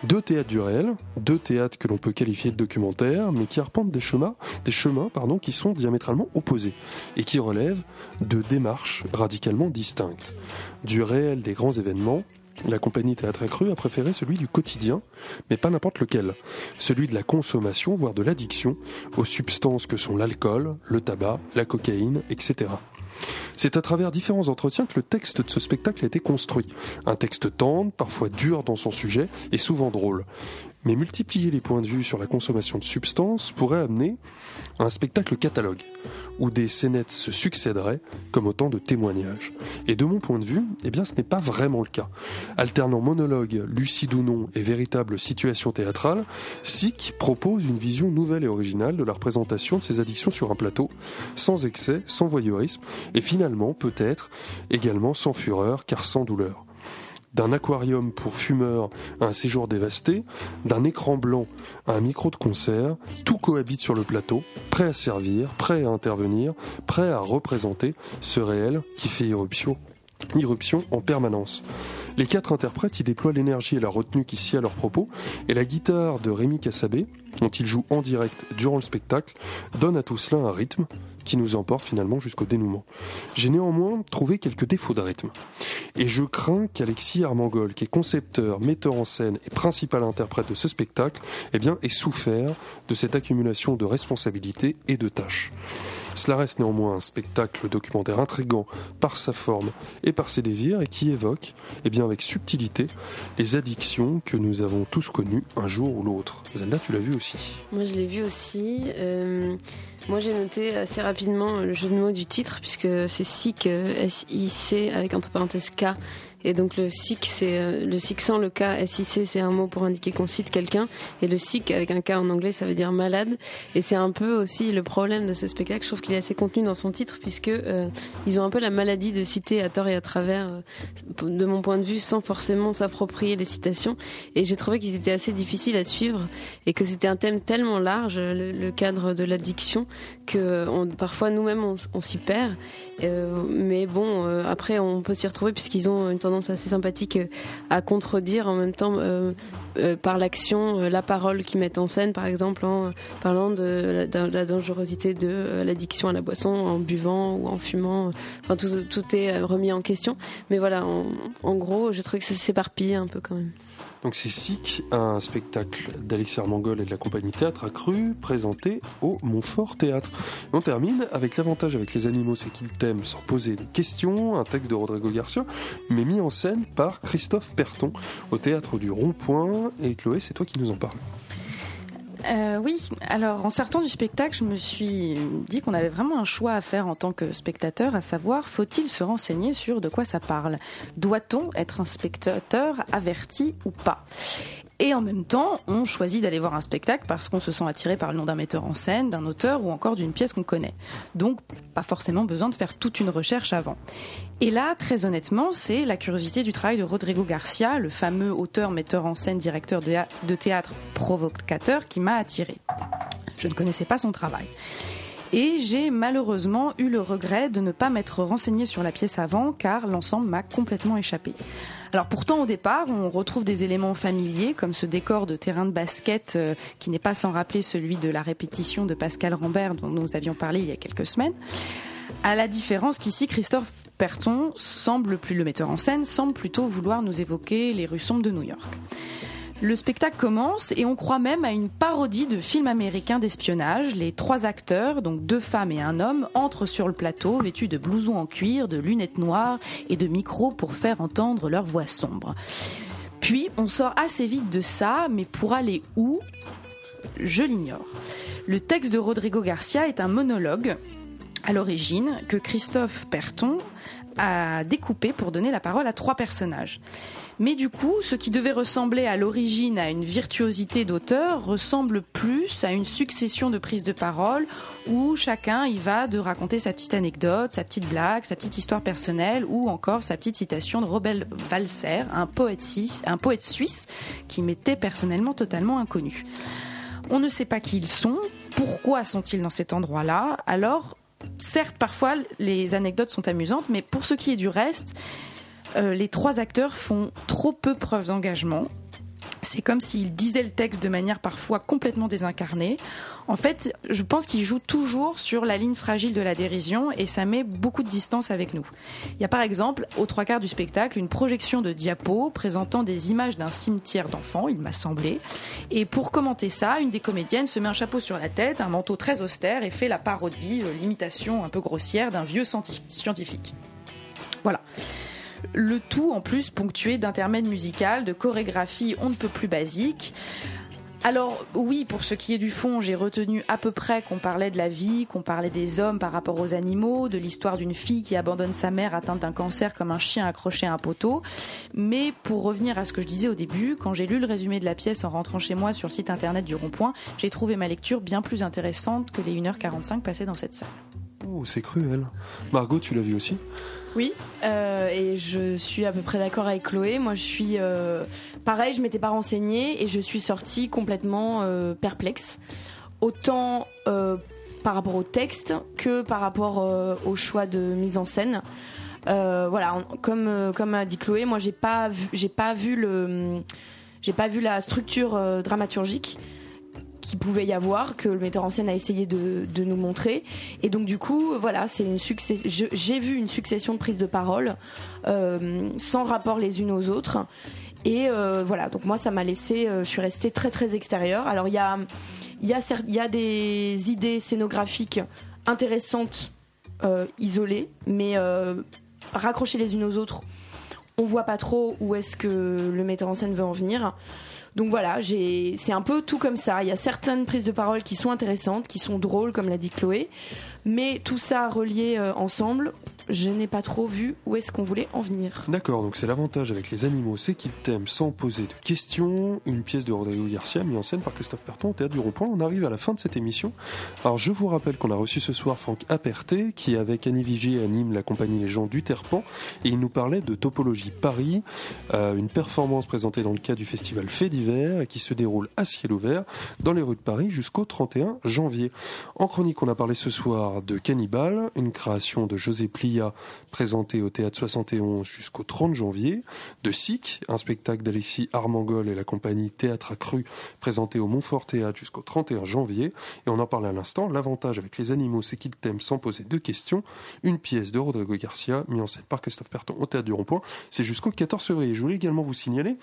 Deux théâtres du réel, deux théâtres que l'on peut qualifier de documentaires, mais qui arpentent des chemins, des chemins pardon, qui sont diamétralement opposés et qui relèvent de démarches radicalement distinctes. Du réel des grands événements, la compagnie Théâtre Accru a préféré celui du quotidien, mais pas n'importe lequel. Celui de la consommation, voire de l'addiction, aux substances que sont l'alcool, le tabac, la cocaïne, etc. C'est à travers différents entretiens que le texte de ce spectacle a été construit. Un texte tendre, parfois dur dans son sujet et souvent drôle. Mais multiplier les points de vue sur la consommation de substances pourrait amener à un spectacle catalogue, où des scénettes se succéderaient comme autant de témoignages. Et de mon point de vue, eh bien ce n'est pas vraiment le cas. Alternant monologue, lucide ou non et véritable situation théâtrale, Sick propose une vision nouvelle et originale de la représentation de ces addictions sur un plateau, sans excès, sans voyeurisme, et finalement peut-être également sans fureur car sans douleur d'un aquarium pour fumeurs à un séjour dévasté, d'un écran blanc à un micro de concert, tout cohabite sur le plateau, prêt à servir, prêt à intervenir, prêt à représenter ce réel qui fait irruption, irruption en permanence. Les quatre interprètes y déploient l'énergie et la retenue qui sied à leurs propos, et la guitare de Rémi Cassabé, dont ils jouent en direct durant le spectacle, donne à tout cela un rythme, qui nous emporte finalement jusqu'au dénouement. J'ai néanmoins trouvé quelques défauts de rythme. Et je crains qu'Alexis Armangol, qui est concepteur, metteur en scène et principal interprète de ce spectacle, eh bien, ait souffert de cette accumulation de responsabilités et de tâches. Cela reste néanmoins un spectacle documentaire intrigant par sa forme et par ses désirs et qui évoque, eh bien avec subtilité, les addictions que nous avons tous connues un jour ou l'autre. Zelda, tu l'as vu aussi? Moi, je l'ai vu aussi. Euh, moi, j'ai noté assez rapidement le jeu de mots du titre, puisque c'est SIC, euh, S-I-C, avec entre parenthèses K, et donc le SIC, c'est euh, le SIC sans le K, SIC, c'est un mot pour indiquer qu'on cite quelqu'un. Et le SIC avec un K en anglais, ça veut dire malade. Et c'est un peu aussi le problème de ce spectacle. Je trouve qu'il est assez contenu dans son titre puisque euh, ils ont un peu la maladie de citer à tort et à travers, euh, de mon point de vue, sans forcément s'approprier les citations. Et j'ai trouvé qu'ils étaient assez difficiles à suivre et que c'était un thème tellement large, le, cadre de l'addiction, que parfois nous-mêmes on, s'y perd. mais bon, après on peut s'y retrouver puisqu'ils ont une tendance assez sympathique euh, à contredire en même temps euh, euh, par l'action, la parole qu'ils mettent en scène, par exemple en parlant de la, dangerosité de l'addiction à la boisson, en buvant ou en fumant. Enfin, tout, tout est remis en question. Mais voilà, en, en gros, je trouve que ça s'éparpille un peu quand même. Donc c'est SIC, un spectacle d'Alexis Armangol et de la compagnie Théâtre Accru, présenté au Montfort Théâtre. on termine avec l'avantage avec les animaux, c'est qu'ils t'aiment sans poser de questions, un texte de Rodrigo Garcia, mais mis en scène par Christophe Perton au Théâtre du Rond-Point. Et Chloé, c'est toi qui nous en parles. Euh, oui, alors en sortant du spectacle, je me suis dit qu'on avait vraiment un choix à faire en tant que spectateur, à savoir, faut-il se renseigner sur de quoi ça parle? Doit-on être un spectateur averti ou pas? Et en même temps, on choisit d'aller voir un spectacle parce qu'on se sent attiré par le nom d'un metteur en scène, d'un auteur ou encore d'une pièce qu'on connaît. Donc, pas forcément besoin de faire toute une recherche avant. Et là, très honnêtement, c'est la curiosité du travail de Rodrigo Garcia, le fameux auteur, metteur en scène, directeur de théâtre provocateur, qui m'a attiré. Je ne connaissais pas son travail. Et j'ai malheureusement eu le regret de ne pas m'être renseigné sur la pièce avant, car l'ensemble m'a complètement échappé. Alors pourtant au départ, on retrouve des éléments familiers comme ce décor de terrain de basket euh, qui n'est pas sans rappeler celui de la répétition de Pascal Rambert dont nous avions parlé il y a quelques semaines. À la différence qu'ici, Christophe Perton semble plus le metteur en scène, semble plutôt vouloir nous évoquer les rues sombres de New York. Le spectacle commence et on croit même à une parodie de film américain d'espionnage. Les trois acteurs, donc deux femmes et un homme, entrent sur le plateau vêtus de blousons en cuir, de lunettes noires et de micros pour faire entendre leur voix sombre. Puis on sort assez vite de ça, mais pour aller où? Je l'ignore. Le texte de Rodrigo Garcia est un monologue à l'origine que Christophe Perton a découpé pour donner la parole à trois personnages. Mais du coup, ce qui devait ressembler à l'origine à une virtuosité d'auteur ressemble plus à une succession de prises de parole où chacun y va de raconter sa petite anecdote, sa petite blague, sa petite histoire personnelle ou encore sa petite citation de Robert Walser, un poète, un poète suisse qui m'était personnellement totalement inconnu. On ne sait pas qui ils sont, pourquoi sont-ils dans cet endroit-là, alors certes, parfois, les anecdotes sont amusantes, mais pour ce qui est du reste, euh, les trois acteurs font trop peu preuve d'engagement. C'est comme s'ils disaient le texte de manière parfois complètement désincarnée. En fait, je pense qu'ils jouent toujours sur la ligne fragile de la dérision et ça met beaucoup de distance avec nous. Il y a par exemple, aux trois quarts du spectacle, une projection de diapo présentant des images d'un cimetière d'enfants, il m'a semblé. Et pour commenter ça, une des comédiennes se met un chapeau sur la tête, un manteau très austère et fait la parodie, euh, l'imitation un peu grossière d'un vieux scientifique. Voilà. Le tout en plus ponctué d'intermèdes musicales, de chorégraphies on ne peut plus basiques. Alors oui, pour ce qui est du fond, j'ai retenu à peu près qu'on parlait de la vie, qu'on parlait des hommes par rapport aux animaux, de l'histoire d'une fille qui abandonne sa mère atteinte d'un cancer comme un chien accroché à un poteau. Mais pour revenir à ce que je disais au début, quand j'ai lu le résumé de la pièce en rentrant chez moi sur le site internet du Rond-Point, j'ai trouvé ma lecture bien plus intéressante que les 1h45 passées dans cette salle. Oh, c'est cruel. Margot, tu l'as vu aussi? Oui, euh, et je suis à peu près d'accord avec Chloé. Moi, je suis euh, pareil, je m'étais pas renseignée et je suis sortie complètement euh, perplexe. Autant par rapport au texte que par rapport au choix de mise en scène. voilà, comme comme a dit Chloé, moi j'ai pas j'ai pas vu le, j'ai pas vu la structure dramaturgique qu'il pouvait y avoir, que le metteur en scène a essayé de, nous montrer. Et donc du coup, voilà, c'est une. J'ai vu une succession de prises de parole euh, sans rapport les unes aux autres. Et euh, voilà, donc moi ça m'a laissé, euh, je suis restée très très extérieure. Alors il y a, il y, a, y a des idées scénographiques intéressantes, isolées, mais raccrochées les unes aux autres, on voit pas trop où est-ce que le metteur en scène veut en venir. Donc voilà, c'est un peu tout comme ça. Il y a certaines prises de parole qui sont intéressantes, qui sont drôles, comme l'a dit Chloé. Mais tout ça relié euh, ensemble, je n'ai pas trop vu où est-ce qu'on voulait en venir. D'accord, donc c'est l'avantage avec les animaux, c'est qu'ils t'aiment sans poser de questions. Une pièce de Rodrigo Garcia mise en scène par Christophe Perton au Théâtre du Rond-Point. On arrive à la fin de cette émission. Alors je vous rappelle qu'on a reçu ce soir Franck Aperté, qui avec Annie Vigier anime la compagnie Les gens du Terpan, et il nous parlait de Topologie Paris, euh, une performance présentée dans le cadre du festival Fait d'hiver et qui se déroule à ciel ouvert dans les rues de Paris jusqu'au 31 janvier. En chronique, on a parlé ce soir de Cannibal, une création de José Plia présentée au Théâtre 71 jusqu'au 30 janvier, de Sic, un spectacle d'Alexis Armangol et la compagnie Théâtre Accru présenté au Montfort Théâtre jusqu'au 31 janvier, et on en parle à l'instant, l'avantage avec les animaux c'est qu'ils t'aiment sans poser de questions, une pièce de Rodrigo Garcia, mise en scène par Christophe Perton au Théâtre du Rond-Point, c'est jusqu'au 14 février. Je voulais également vous signaler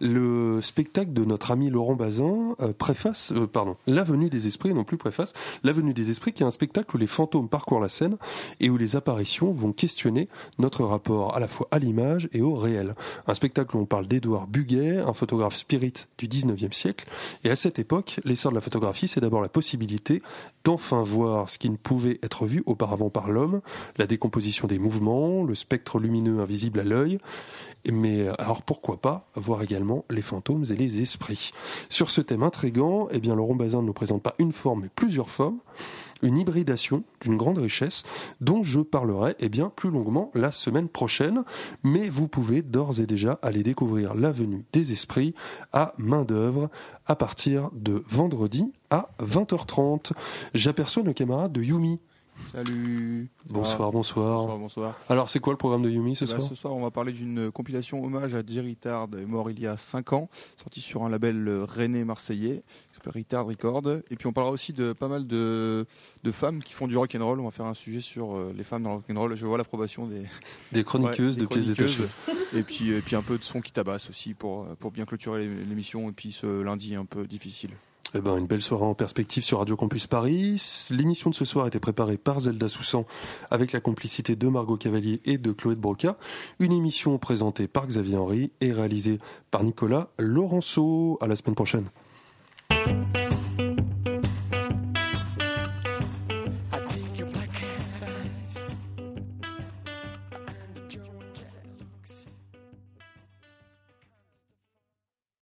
le spectacle de notre ami Laurent Bazin euh, préface, euh, pardon, l'avenue des esprits, non plus préface, l'avenue des esprits qui est un spectacle où les fantômes parcourent la scène et où les apparitions vont questionner notre rapport à la fois à l'image et au réel. Un spectacle où on parle d'Édouard Buguet, un photographe spirit du 19e siècle. Et à cette époque, l'essor de la photographie, c'est d'abord la possibilité d'enfin voir ce qui ne pouvait être vu auparavant par l'homme, la décomposition des mouvements, le spectre lumineux invisible à l'œil, mais alors pourquoi pas voir également les fantômes et les esprits. Sur ce thème intrigant, eh bien Laurent Bazin ne nous présente pas une forme mais plusieurs formes, une hybridation d'une grande richesse dont je parlerai eh plus longuement la semaine prochaine, mais vous pouvez d'ores et déjà aller découvrir l'avenue des esprits à main d'œuvre à partir de vendredi à 20h30. J'aperçois nos camarades de Yumi Salut. Bonsoir, bonsoir. Bonsoir, bonsoir. Alors, c'est quoi le programme de Yumi ce Bah, soir ce soir, on va parler d'une compilation hommage à Jerry Tard, mort il y a 5 ans, sorti sur un label rennais marseillais, qui s'appelle Retard Record. Et puis on parlera aussi de pas mal de, de femmes qui font du rock and roll. On va faire un sujet sur euh, les femmes dans le rock and roll. Je vois l'approbation des, [LAUGHS] Des chroniqueuses Ouais, de des pièces détachées. et puis et puis un peu de son qui tabasse aussi pour euh, pour bien clôturer l'émission et puis ce lundi un peu difficile. Eh ben, une belle soirée en perspective sur Radio Campus Paris. L'émission de ce soir été préparée par Zelda Soussan avec la complicité de Margot Cavalier et de Chloé de Broca. Une émission présentée par Xavier Henry et réalisée par Nicolas Laurenceau. À la semaine prochaine.